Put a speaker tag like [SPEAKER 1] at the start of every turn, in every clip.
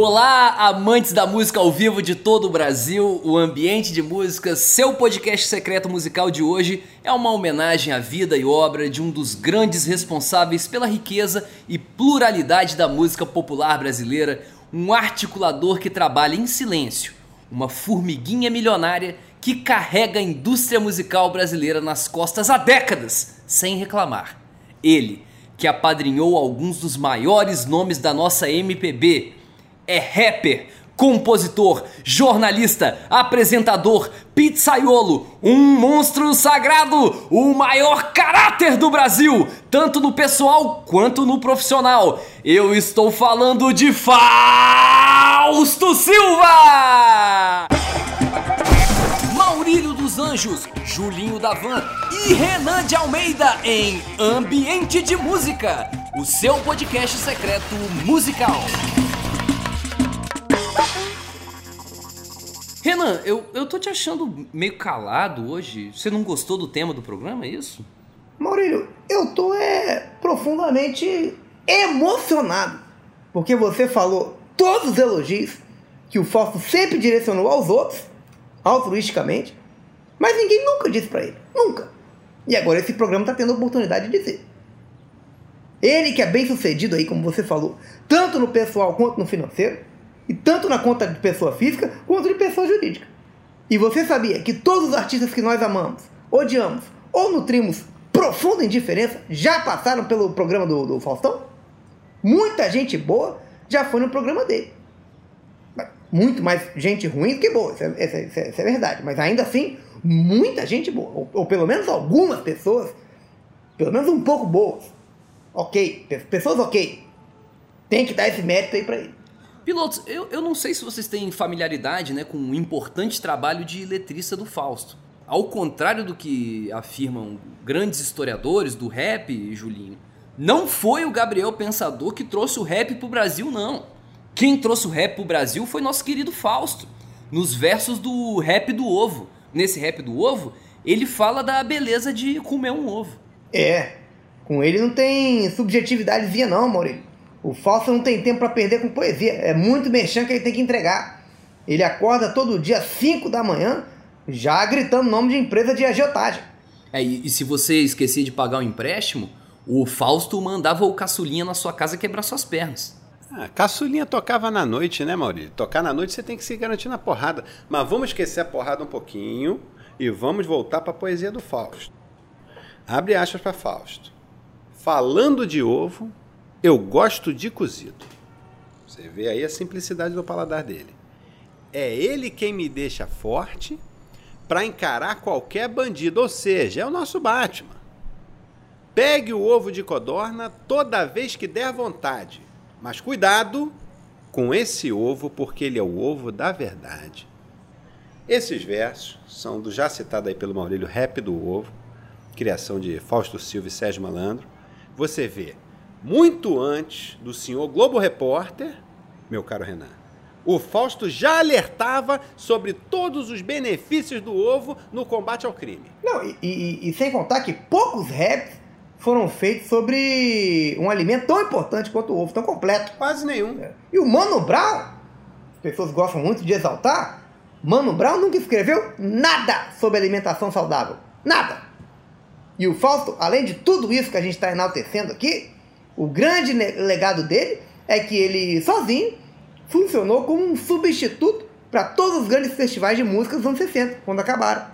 [SPEAKER 1] Olá, amantes da música ao vivo de todo o Brasil, o Ambiente de Música, seu podcast secreto musical de hoje é uma homenagem à vida e obra de um dos grandes responsáveis pela riqueza e pluralidade da música popular brasileira, um articulador que trabalha em silêncio, uma formiguinha milionária que carrega a indústria musical brasileira nas costas há décadas, sem reclamar. Ele, que apadrinhou alguns dos maiores nomes da nossa MPB, é rapper, compositor, jornalista, apresentador, pizzaiolo, um monstro sagrado, o maior caráter do Brasil, tanto no pessoal quanto no profissional. Eu estou falando de Fausto Silva! Maurílio dos Anjos, Julinho Davan e Renan de Almeida em Ambiente de Música, o seu podcast secreto musical. Renan, eu, eu tô te achando meio calado hoje. Você não gostou do tema do programa, é isso?
[SPEAKER 2] Maurílio, eu tô é, profundamente emocionado. Porque você falou todos os elogios que o Fausto sempre direcionou aos outros, altruisticamente, mas ninguém nunca disse para ele. Nunca. E agora esse programa tá tendo a oportunidade de dizer. Ele que é bem sucedido aí, como você falou, tanto no pessoal quanto no financeiro, e tanto na conta de pessoa física quanto de pessoa jurídica. E você sabia que todos os artistas que nós amamos, odiamos ou nutrimos profunda indiferença já passaram pelo programa do, do Faustão? Muita gente boa já foi no programa dele. Muito mais gente ruim do que boa, isso é, isso é, isso é verdade. Mas ainda assim, muita gente boa. Ou, ou, pelo menos algumas pessoas, pelo menos um pouco boas. Ok, pessoas ok. Tem que dar esse mérito aí pra ele.
[SPEAKER 1] Pilotos, eu, eu não sei se vocês têm familiaridade né, com o importante trabalho de letrista do Fausto. Ao contrário do que afirmam grandes historiadores do rap, Julinho, não foi o Gabriel Pensador que trouxe o rap pro Brasil, não. Quem trouxe o rap pro Brasil foi nosso querido Fausto, nos versos do Rap do Ovo. Nesse Rap do Ovo, ele fala da beleza de comer um ovo.
[SPEAKER 2] É, com ele não tem subjetividadezinha não, Maurício. O Fausto não tem tempo para perder com poesia. É muito mexão que ele tem que entregar. Ele acorda todo dia às 5 da manhã, já gritando nome de empresa de agiotagem.
[SPEAKER 1] É, e, e se você esquecia de pagar o empréstimo, o Fausto mandava o caçulinha na sua casa quebrar suas pernas.
[SPEAKER 3] Ah, caçulinha tocava na noite, né, Maurício? Tocar na noite você tem que se garantir na porrada. Mas vamos esquecer a porrada um pouquinho e vamos voltar para a poesia do Fausto. Abre aspas para Fausto. Falando de ovo, eu gosto de cozido. Você vê aí a simplicidade do paladar dele. É ele quem me deixa forte para encarar qualquer bandido, ou seja, é o nosso Batman. Pegue o ovo de codorna toda vez que der vontade, mas cuidado com esse ovo, porque ele é o ovo da verdade. Esses versos são do já citado aí pelo Maurílio Rap do Ovo, criação de Fausto Silva e Sérgio Malandro. Você vê muito antes do senhor Globo Repórter, meu caro Renan, o Fausto já alertava sobre todos os benefícios do ovo no combate ao crime.
[SPEAKER 2] Não, e, e, e sem contar que poucos raps foram feitos sobre um alimento tão importante quanto o ovo, tão completo.
[SPEAKER 3] Quase nenhum. É.
[SPEAKER 2] E o Mano Brown, as pessoas gostam muito de exaltar, Mano Brown nunca escreveu nada sobre alimentação saudável. Nada. E o Fausto, além de tudo isso que a gente está enaltecendo aqui, o grande legado dele é que ele sozinho funcionou como um substituto para todos os grandes festivais de música dos anos 60, quando acabaram.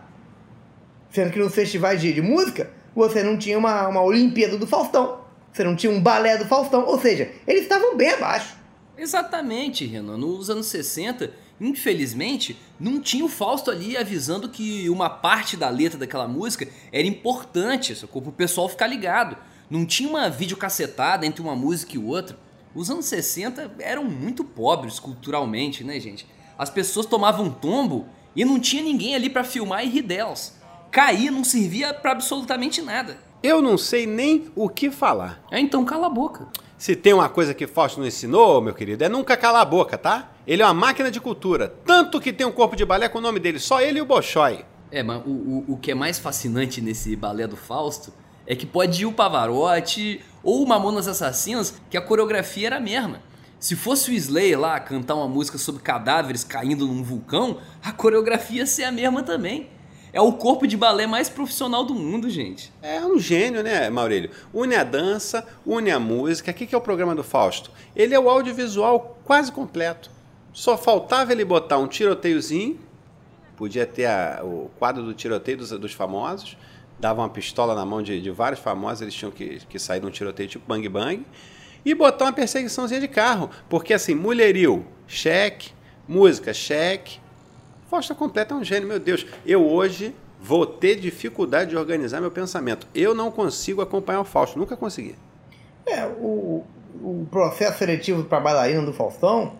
[SPEAKER 2] Sendo que nos festivais de, de música você não tinha uma, uma Olimpíada do Faustão, você não tinha um balé do Faustão, ou seja, eles estavam bem abaixo.
[SPEAKER 1] Exatamente, Renan. Nos anos 60, infelizmente, não tinha o Fausto ali avisando que uma parte da letra daquela música era importante, para o pessoal ficar ligado. Não tinha uma videocassetada entre uma música e outra. Os anos 60 eram muito pobres culturalmente, né, gente? As pessoas tomavam tombo e não tinha ninguém ali para filmar e rir delas. Cair não servia para absolutamente nada.
[SPEAKER 3] Eu não sei nem o que falar.
[SPEAKER 1] É, então cala a boca.
[SPEAKER 3] Se tem uma coisa que Fausto não ensinou, meu querido, é nunca calar a boca, tá? Ele é uma máquina de cultura. Tanto que tem um corpo de balé com o nome dele, só ele e o Bolshoi.
[SPEAKER 1] É, mas o, o, o que é mais fascinante nesse balé do Fausto é que pode ir o Pavarotti ou o Mamonas Assassinas, que a coreografia era a mesma. Se fosse o Slayer lá cantar uma música sobre cadáveres caindo num vulcão, a coreografia ia ser a mesma também. É o corpo de balé mais profissional do mundo, gente.
[SPEAKER 3] É um gênio, né, Maurílio? Une a dança, une a música. O que é o programa do Fausto? Ele é o audiovisual quase completo. Só faltava ele botar um tiroteiozinho, podia ter a, o quadro do tiroteio dos, dos famosos, dava uma pistola na mão de, de vários famosos, eles tinham que, que sair num tiroteio tipo bang bang, e botar uma perseguiçãozinha de carro. Porque assim, mulheril, cheque, música, cheque. Fausto completa é um gênio, meu Deus. Eu hoje vou ter dificuldade de organizar meu pensamento. Eu não consigo acompanhar o Fausto, nunca consegui.
[SPEAKER 2] É, o, o processo seletivo para bailarina do Faustão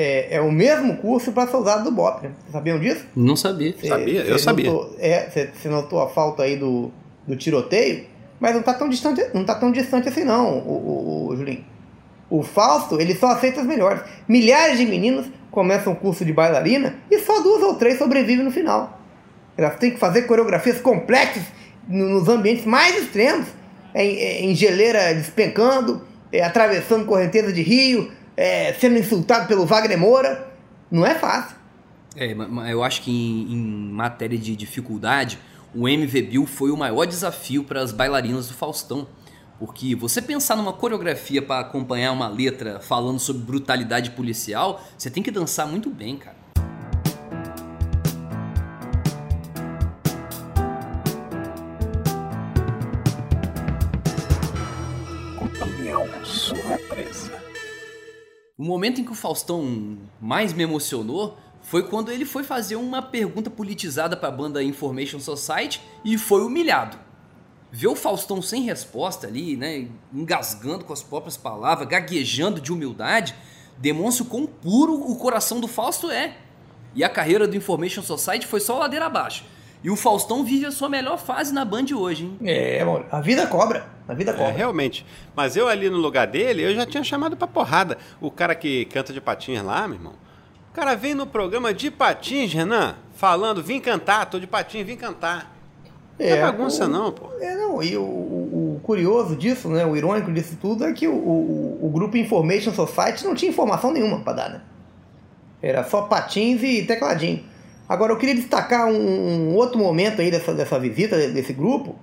[SPEAKER 2] é, é o mesmo curso para soldado do BOP. Né? Vocês sabiam disso?
[SPEAKER 1] Não sabia.
[SPEAKER 3] Cê, sabia, eu sabia.
[SPEAKER 2] Notou, é, você notou a falta aí do, do tiroteio, mas não está tão distante, não tá tão distante assim não, o, o, o Julinho. O Fausto, ele só aceita as melhores. Milhares de meninas começam o curso de bailarina e só duas ou três sobrevivem no final. Elas têm que fazer coreografias complexas nos ambientes mais extremos, em, em geleira despencando, é, atravessando correnteza de rio, é, sendo insultado pelo Wagner Moura. Não é fácil.
[SPEAKER 1] É, eu acho que em, em matéria de dificuldade, o MV Bill foi o maior desafio para as bailarinas do Faustão. Porque você pensar numa coreografia para acompanhar uma letra falando sobre brutalidade policial, você tem que dançar muito bem, cara. O momento em que o Faustão mais me emocionou foi quando ele foi fazer uma pergunta politizada para a banda Information Society e foi humilhado. Ver o Faustão sem resposta ali, né, engasgando com as próprias palavras, gaguejando de humildade, demonstra o quão puro o coração do Fausto é. E a carreira do Information Society foi só ladeira abaixo. E o Faustão vive a sua melhor fase na Band hoje, hein?
[SPEAKER 2] É, a vida cobra. A vida é, cobra.
[SPEAKER 3] É, realmente. Mas eu ali no lugar dele, eu já tinha chamado pra porrada. O cara que canta de patins lá, meu irmão. O cara vem no programa de patins, Renan, falando, vim cantar, tô de patins, vim cantar. É, não é bagunça
[SPEAKER 2] o,
[SPEAKER 3] não, pô.
[SPEAKER 2] É, não, e o, o, o, curioso disso, né, o irônico disso tudo é que o, o, o grupo Information Society não tinha informação nenhuma pra dar, né? Era só patins e tecladinho. Agora, eu queria destacar um, um, outro momento aí dessa, dessa visita desse grupo,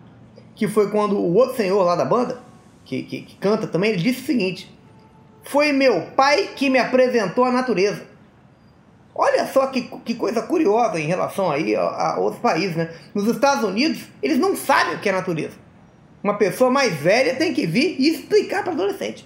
[SPEAKER 2] que foi quando o outro senhor lá da banda, que, que, que canta também, ele disse o seguinte: Foi meu pai que me apresentou a natureza. Olha só que, que coisa curiosa em relação aí a, a, outros países, né? Nos Estados Unidos, eles não sabem o que é natureza. Uma pessoa mais velha tem que vir e explicar para adolescente.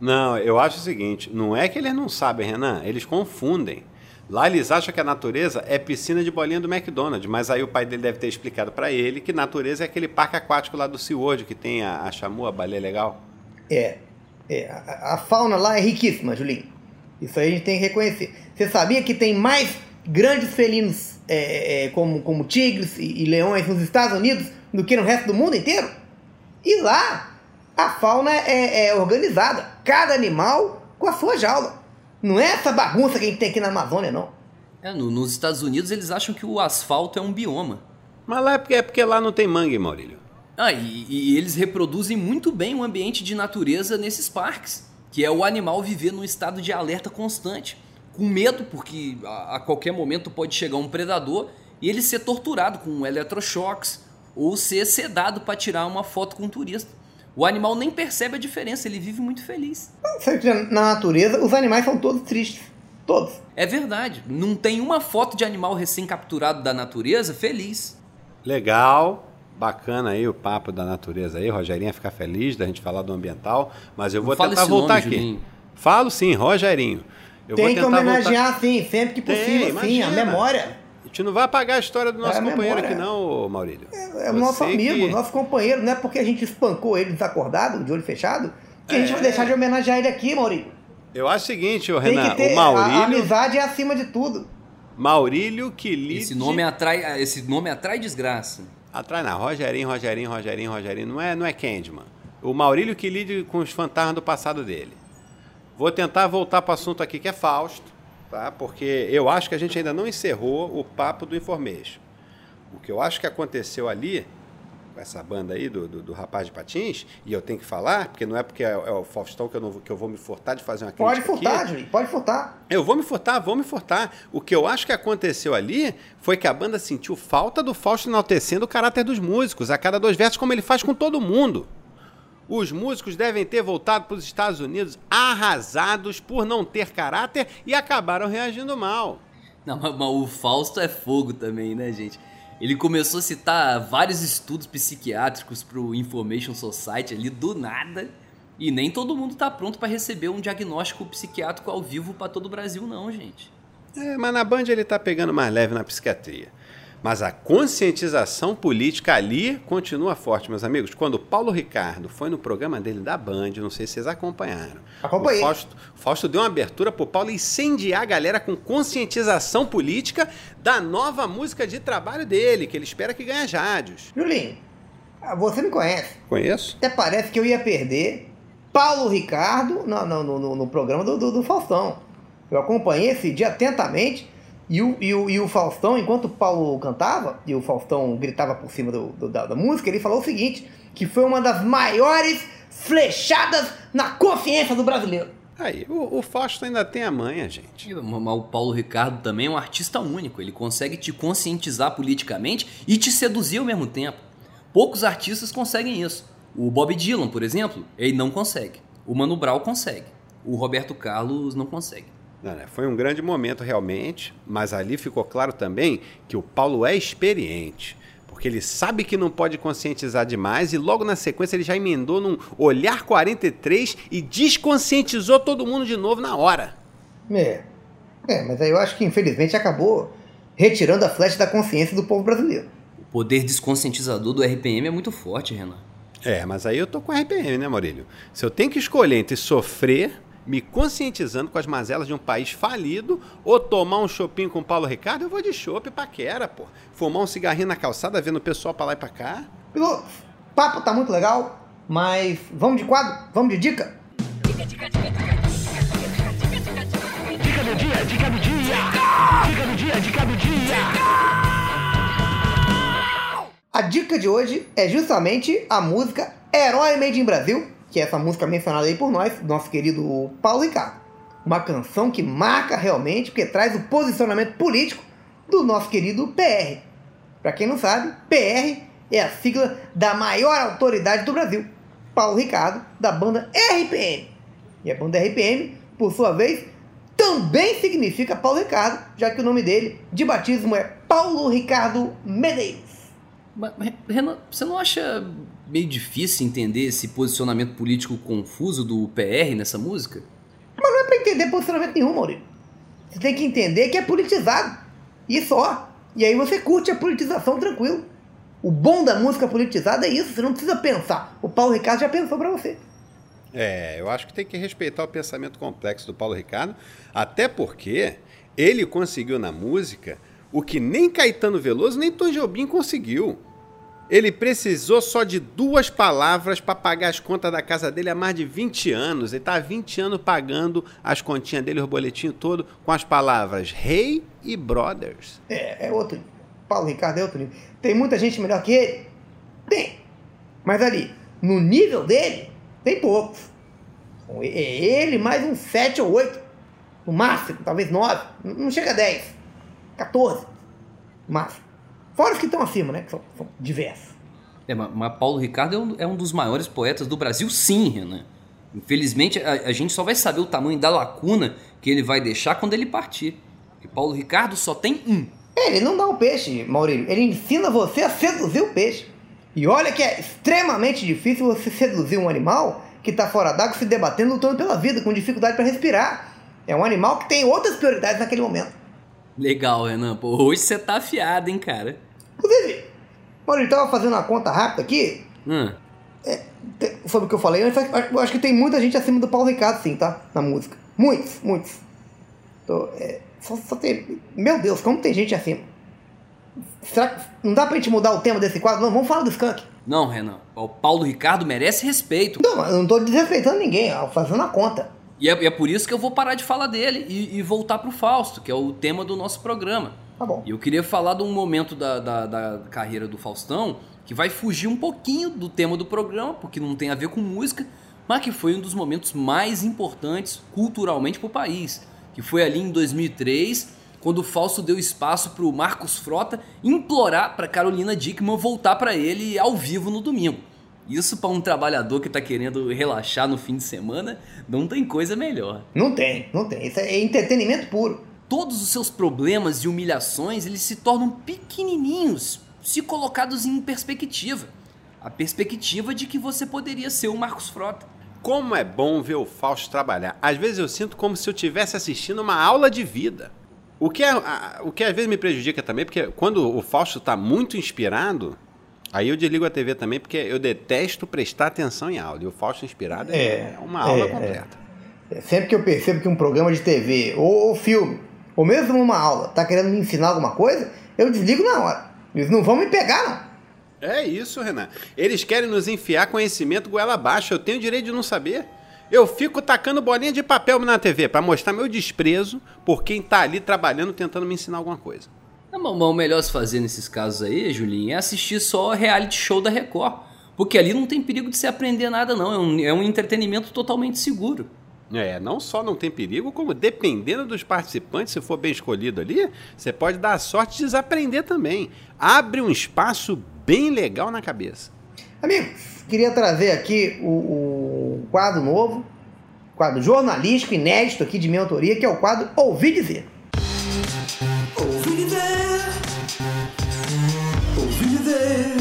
[SPEAKER 3] Não, eu acho o seguinte: não é que eles não sabem, Renan, eles confundem. Lá eles acham que a natureza é piscina de bolinha do McDonald's, mas aí o pai dele deve ter explicado para ele que natureza é aquele parque aquático lá do SeaWorld que tem a, a chamu, a baleia legal.
[SPEAKER 2] É, é a, a, fauna lá é riquíssima, Julinho. Isso aí a gente tem que reconhecer. Você sabia que tem mais grandes felinos é, é, como, como tigres e, e leões nos Estados Unidos do que no resto do mundo inteiro? E lá a fauna é, é organizada, cada animal com a sua jaula. Não é essa bagunça que a gente tem aqui na Amazônia, não.
[SPEAKER 1] É, no, nos Estados Unidos eles acham que o asfalto é um bioma.
[SPEAKER 3] Mas lá é porque, é porque lá não tem mangue, Maurílio.
[SPEAKER 1] Ah, e, e eles reproduzem muito bem o ambiente de natureza nesses parques, que é o animal viver num estado de alerta constante, com medo, porque a, a qualquer momento pode chegar um predador e ele ser torturado com eletrochoques ou ser sedado para tirar uma foto com um turista. O animal nem percebe a diferença, ele vive muito feliz.
[SPEAKER 2] Na natureza, os animais são todos tristes. Todos.
[SPEAKER 1] É verdade. Não tem uma foto de animal recém-capturado da natureza feliz.
[SPEAKER 3] Legal. Bacana aí o papo da natureza aí. Rogerinha ficar feliz da gente falar do ambiental. Mas eu vou Não tentar voltar nome, aqui. Julinho. Falo sim, Rogerinho.
[SPEAKER 2] Eu tem que homenagear voltar... sim, sempre que possível, tem, sim, a memória.
[SPEAKER 3] A gente não vai apagar a história do nosso é companheiro aqui, não, Maurílio.
[SPEAKER 2] É, é o nosso amigo, que... nosso companheiro. Não é porque a gente espancou ele desacordado, de olho fechado, que é... a gente vai é. deixar de homenagear ele aqui, Maurílio.
[SPEAKER 3] Eu acho o seguinte, ô Renan, o Maurílio. A,
[SPEAKER 2] amizade é acima de tudo.
[SPEAKER 3] Maurílio que lide...
[SPEAKER 1] Esse nome atrai, esse nome atrai desgraça.
[SPEAKER 3] Atrai não, Rogerinho, Rogerinho, Rogerinho, Rogerinho. Não é, não é Candyman. O Maurílio que lide com os fantasmas do passado dele. Vou tentar voltar para o assunto aqui que é Fausto tá? porque eu acho que a gente ainda não encerrou o papo do Information. O que eu acho que aconteceu ali com essa banda aí do, do, do, rapaz de patins, e eu tenho que falar, porque não é porque é, é o Faustão que eu, não, que eu vou me furtar de fazer uma crítica
[SPEAKER 2] Pode furtar, Júlio, pode furtar.
[SPEAKER 3] Eu vou me furtar, vou me furtar. O que eu acho que aconteceu ali foi que a banda sentiu falta do Fausto enaltecendo o caráter dos músicos, a cada dois versos, como ele faz com todo mundo. Os músicos devem ter voltado para os Estados Unidos arrasados por não ter caráter e acabaram reagindo mal.
[SPEAKER 1] Não, mas o Fausto é fogo também, né, gente? Ele começou a citar vários estudos psiquiátricos pro Information Society ali do nada. E nem todo mundo tá pronto para receber um diagnóstico psiquiátrico ao vivo para todo o Brasil, não, gente.
[SPEAKER 3] É, mas na Band ele tá pegando mais leve na psiquiatria. Mas a conscientização política ali continua forte, meus amigos. Quando o Paulo Ricardo foi no programa dele da Band, não sei se vocês acompanharam.
[SPEAKER 2] Acompanhei.
[SPEAKER 3] O Fausto, Fausto deu uma abertura pro Paulo incendiar a galera com conscientização política da nova música de trabalho dele, que ele espera que ganhe rádios.
[SPEAKER 2] Julinho, você me conhece.
[SPEAKER 3] Conheço.
[SPEAKER 2] Até parece que eu ia perder Paulo Ricardo no, no, no, no programa do, do, do Faustão. Eu acompanhei esse dia atentamente e o, e, o, e o Faustão, enquanto o Paulo cantava, e o Faustão gritava por cima do, do da, da, música, ele falou o seguinte: que foi uma das maiores flechadas na consciência do brasileiro.
[SPEAKER 3] Aí, o, o Fausto ainda tem a manha, gente.
[SPEAKER 1] Mas o Paulo Ricardo também é um artista único. Ele consegue te conscientizar politicamente e te seduzir ao mesmo tempo. Poucos artistas conseguem isso. O Bob Dylan, por exemplo, ele não consegue. O Mano Brown consegue. O Roberto Carlos não consegue.
[SPEAKER 3] Não, né? Foi um grande momento realmente, mas ali ficou claro também que o Paulo é experiente, porque ele sabe que não pode conscientizar demais e logo na sequência ele já emendou num olhar 43 e desconscientizou todo mundo de novo na hora.
[SPEAKER 2] É, é mas aí eu acho que infelizmente acabou retirando a flecha da consciência do povo brasileiro.
[SPEAKER 1] O poder desconscientizador do RPM é muito forte, Renan.
[SPEAKER 3] É, mas aí eu tô com RPM, né, Maurílio? Se eu tenho que escolher entre sofrer me conscientizando com as mazelas de um país falido, ou tomar um chopinho com o Paulo Ricardo, eu vou de chopp paquera, pô. Fumar um cigarrinho na calçada, vendo o pessoal pra lá e pra cá.
[SPEAKER 2] O papo tá muito legal, mas vamos de quadro? Vamos de dica? Dica, dica, dica, dica, dica, dica, dica, dica do dia, dica do dia! Dica do dia, dica do dia! A dica de hoje é justamente a música Herói Made in Brasil, que é essa música mencionada aí por nós, nosso querido Paulo Ricardo. Uma canção que marca realmente, porque traz o posicionamento político do nosso querido PR. Para quem não sabe, PR é a sigla da maior autoridade do Brasil, Paulo Ricardo, da banda RPM. E a banda RPM, por sua vez, também significa Paulo Ricardo, já que o nome dele de batismo é Paulo Ricardo Medeiros.
[SPEAKER 1] Renan, você não acha meio difícil entender esse posicionamento político confuso do PR nessa música?
[SPEAKER 2] Mas não é pra entender posicionamento nenhum, Maurício. Você tem que entender que é politizado. E só. E aí você curte a politização tranquilo. O bom da música politizada é isso, você não precisa pensar. O Paulo Ricardo já pensou para você.
[SPEAKER 3] É, eu acho que tem que respeitar o pensamento complexo do Paulo Ricardo, até porque ele conseguiu na música o que nem Caetano Veloso nem Tom Jobim conseguiu. Ele precisou só de duas palavras para pagar as contas da casa dele há mais de 20 anos. Ele está há 20 anos pagando as continhas dele, o boletim todo, com as palavras rei e brothers.
[SPEAKER 2] É, é outro. Paulo Ricardo é outro nível. Tem muita gente melhor que ele? Tem. Mas ali, no nível dele, tem poucos. É ele mais uns 7 ou 8. No máximo, talvez 9. Não chega a 10. 14. Máximo. Fora os que estão acima, né? Que são, são diversos.
[SPEAKER 1] É, mas, Paulo Ricardo é um, é um, dos maiores poetas do Brasil, sim, Renan. Infelizmente, a, a, gente só vai saber o tamanho da lacuna que ele vai deixar quando ele partir. Porque Paulo Ricardo só tem um.
[SPEAKER 2] É, ele não dá o peixe, Maurílio. Ele ensina você a seduzir o peixe. E olha que é extremamente difícil você seduzir um animal que está fora d'água se debatendo, lutando pela vida, com dificuldade para respirar. É um animal que tem outras prioridades naquele momento.
[SPEAKER 1] Legal, Renan. Pô, hoje você tá afiado, hein, cara.
[SPEAKER 2] Inclusive, Maurício, ele tava fazendo uma conta rápida aqui.
[SPEAKER 1] Hum.
[SPEAKER 2] É, sobre o que eu falei eu acho que tem muita gente acima do Paulo Ricardo, sim, tá? Na música. Muitos, muitos. Então, é, só, só tem. Meu Deus, como tem gente acima? Será que não dá pra gente mudar o tema desse quadro? Não, vamos falar do Skank.
[SPEAKER 1] Não, Renan. O Paulo Ricardo merece respeito.
[SPEAKER 2] Não, eu não tô desrespeitando ninguém, fazendo a conta.
[SPEAKER 1] E é, é, por isso que eu vou parar de falar dele e, e voltar pro Fausto, que é o tema do nosso programa.
[SPEAKER 2] Tá bom.
[SPEAKER 1] E eu queria falar de um momento da, da, da carreira do Faustão que vai fugir um pouquinho do tema do programa, porque não tem a ver com música, mas que foi um dos momentos mais importantes culturalmente para o país, que foi ali em 2003, quando o Fausto deu espaço para o Marcos Frota implorar para Carolina Dickman voltar para ele ao vivo no domingo. Isso para um trabalhador que está querendo relaxar no fim de semana, não tem coisa melhor.
[SPEAKER 2] Não tem, não tem. Isso é entretenimento puro.
[SPEAKER 1] Todos os seus problemas e humilhações, eles se tornam pequenininhos se colocados em perspectiva. A perspectiva de que você poderia ser o Marcos Frota.
[SPEAKER 3] Como é bom ver o Fausto trabalhar. Às vezes eu sinto como se eu estivesse assistindo uma aula de vida. O que, é, o que às vezes me prejudica também, porque quando o Fausto está muito inspirado, aí eu desligo a TV também, porque eu detesto prestar atenção em aula. E o Fausto inspirado é, é uma aula é, completa.
[SPEAKER 2] É. Sempre que eu percebo que um programa de TV ou, ou filme, ou mesmo uma aula, está querendo me ensinar alguma coisa, eu desligo na hora. Eles não vão me pegar, não.
[SPEAKER 3] É isso, Renan. Eles querem nos enfiar conhecimento goela abaixo. Eu tenho o direito de não saber. Eu fico tacando bolinha de papel na TV para mostrar meu desprezo por quem tá ali trabalhando tentando me ensinar alguma coisa.
[SPEAKER 1] Não, o melhor se fazer nesses casos aí, Julinho, é assistir só reality show da Record. Porque ali não tem perigo de se aprender nada, não. É um, é um entretenimento totalmente seguro.
[SPEAKER 3] É, não só não tem perigo, como dependendo dos participantes, se for bem escolhido ali, você pode dar a sorte de desaprender também. Abre um espaço bem legal na cabeça.
[SPEAKER 2] Amigos, queria trazer aqui o, o quadro novo, quadro jornalístico inédito aqui de minha autoria, que é o quadro Ouvi Dizer. Ouvi dizer, ouvi dizer,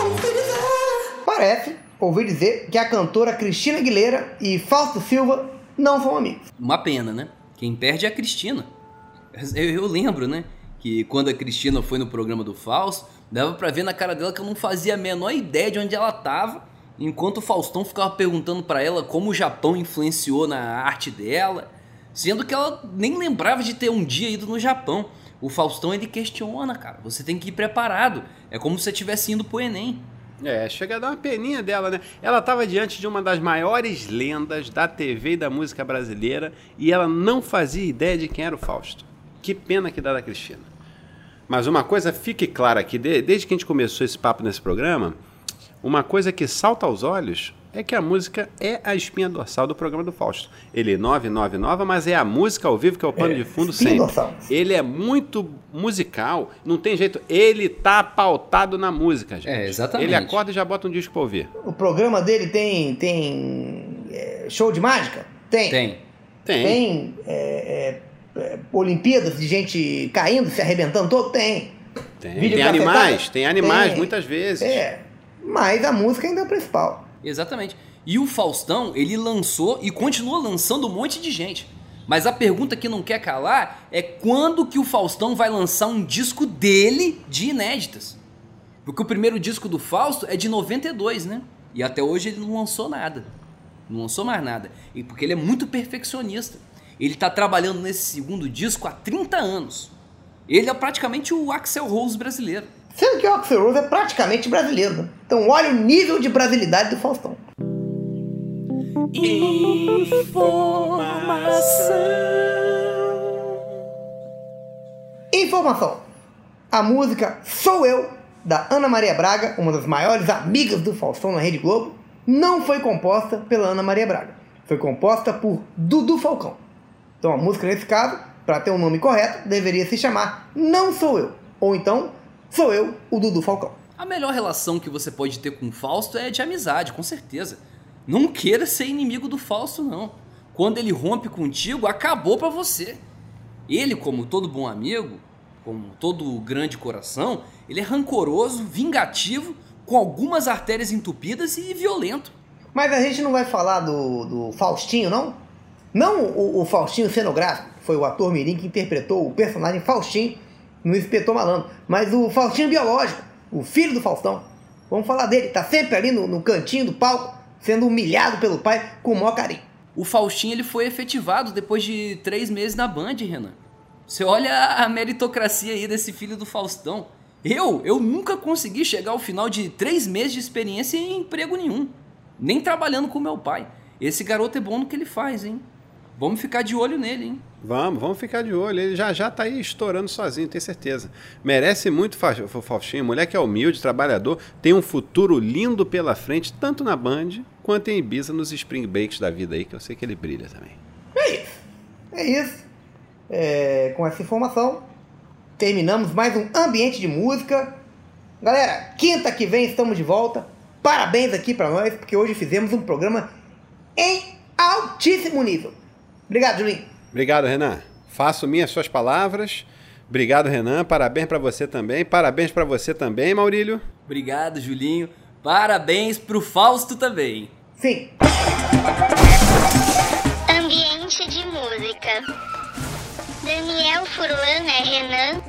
[SPEAKER 2] ouvi dizer. Parece, ouvi dizer, que a cantora Cristina Aguilera e Fausto Silva não são amigos.
[SPEAKER 1] Uma pena, né? Quem perde é a Cristina. Eu, eu lembro, né? Que quando a Cristina foi no programa do Fausto, Dava pra ver na cara dela que eu não fazia a menor ideia de onde ela tava, enquanto o Faustão ficava perguntando para ela como o Japão influenciou na arte dela, sendo que ela nem lembrava de ter um dia ido no Japão. O Faustão ele questiona, cara. Você tem que ir preparado. É como se você estivesse indo pro Enem.
[SPEAKER 3] É, chega a dar uma peninha dela, né? Ela estava diante de uma das maiores lendas da TV e da música brasileira e ela não fazia ideia de quem era o Fausto. Que pena que dá da Cristina. Mas uma coisa fique clara aqui, desde que a gente começou esse papo nesse programa, uma coisa que salta aos olhos é que a música é a espinha dorsal do programa do Fausto. Ele é 999, mas é a música ao vivo que é o pano é, de fundo sempre. Dorsal. Ele é muito musical, não tem jeito. Ele tá pautado na música, gente.
[SPEAKER 1] É, exatamente.
[SPEAKER 3] Ele acorda e já bota um disco pra ouvir.
[SPEAKER 2] O programa dele tem, tem é, show de mágica? Tem.
[SPEAKER 1] Tem.
[SPEAKER 2] Tem. Tem é, é é, Olimpíadas de gente caindo, se arrebentando todo? Tem.
[SPEAKER 3] Tem, tem animais, tem animais tem. muitas vezes.
[SPEAKER 2] É, mas a música ainda é a principal.
[SPEAKER 1] Exatamente. E o Faustão, ele lançou e continua lançando um monte de gente. Mas a pergunta que não quer calar é quando que o Faustão vai lançar um disco dele de inéditas? Porque o primeiro disco do Fausto é de 92, né? E até hoje ele não lançou nada. Não lançou mais nada. E porque ele é muito perfeccionista. Ele está trabalhando nesse segundo disco há 30 anos. Ele é praticamente o Axel Rose brasileiro.
[SPEAKER 2] Sendo que o Axel Rose é praticamente brasileiro. Né? Então olha o nível de brasilidade do Faustão. Informação. Informação. A música Sou Eu, da Ana Maria Braga, uma das maiores amigas do Faustão na Rede Globo, não foi composta pela Ana Maria Braga. Foi composta por Dudu Falcão. Então a música, nesse caso, para ter um nome correto, deveria se chamar Não Sou Eu. Ou então, Sou Eu, o Dudu Falcão.
[SPEAKER 1] A melhor relação que você pode ter com o Fausto é de amizade, com certeza. Não queira ser inimigo do Fausto, não. Quando ele rompe contigo, acabou para você. Ele, como todo bom amigo, como todo grande coração, ele é rancoroso, vingativo, com algumas artérias entupidas e violento.
[SPEAKER 2] Mas a gente não vai falar do, do Faustinho, não? Não o, o Faustinho cenográfico, que foi o ator mirim que interpretou o personagem Faustinho no Inspetor Malandro, mas o Faustinho biológico, o filho do Faustão. Vamos falar dele, tá sempre ali no, no cantinho do palco, sendo humilhado pelo pai com o maior carinho.
[SPEAKER 1] O Faustinho ele foi efetivado depois de três meses na Band, Renan. Você olha a meritocracia aí desse filho do Faustão. Eu, eu nunca consegui chegar ao final de três meses de experiência em emprego nenhum. Nem trabalhando com meu pai. Esse garoto é bom no que ele faz, hein? Vamos ficar de olho nele, hein?
[SPEAKER 3] Vamos, vamos ficar de olho. Ele já já tá aí estourando sozinho, tenho certeza. Merece muito Faustinho. Mulher que é humilde, trabalhador, tem um futuro lindo pela frente, tanto na Band quanto em Ibiza, nos Spring Bakes da vida aí, que eu sei que ele brilha também.
[SPEAKER 2] É isso. É isso. É, com essa informação, terminamos mais um Ambiente de Música. Galera, quinta que vem estamos de volta. Parabéns aqui para nós, porque hoje fizemos um programa em altíssimo nível. Obrigado, Julinho.
[SPEAKER 3] Obrigado, Renan. Faço minhas suas palavras. Obrigado, Renan. Parabéns para você também. Parabéns para você também, Maurílio.
[SPEAKER 1] Obrigado, Julinho. Parabéns pro Fausto também.
[SPEAKER 2] Sim.
[SPEAKER 4] Ambiente de música. Daniel Furlan é Renan.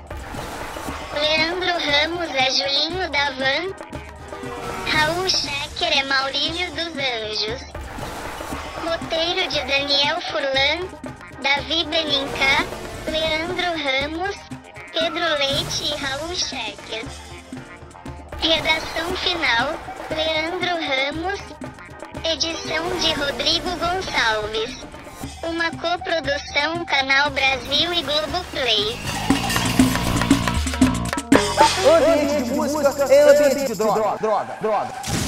[SPEAKER 4] Leandro Ramos é Julinho da Van. Raul Schecker é Maurílio dos Anjos. Roteiro de Daniel Furlan, Davi Benincá, Leandro Ramos, Pedro Leite e Raul Schecker. Redação final, Leandro Ramos. Edição de Rodrigo Gonçalves. Uma coprodução Canal Brasil e Globoplay.
[SPEAKER 2] Ambiente de música é ambiente de droga, droga, droga.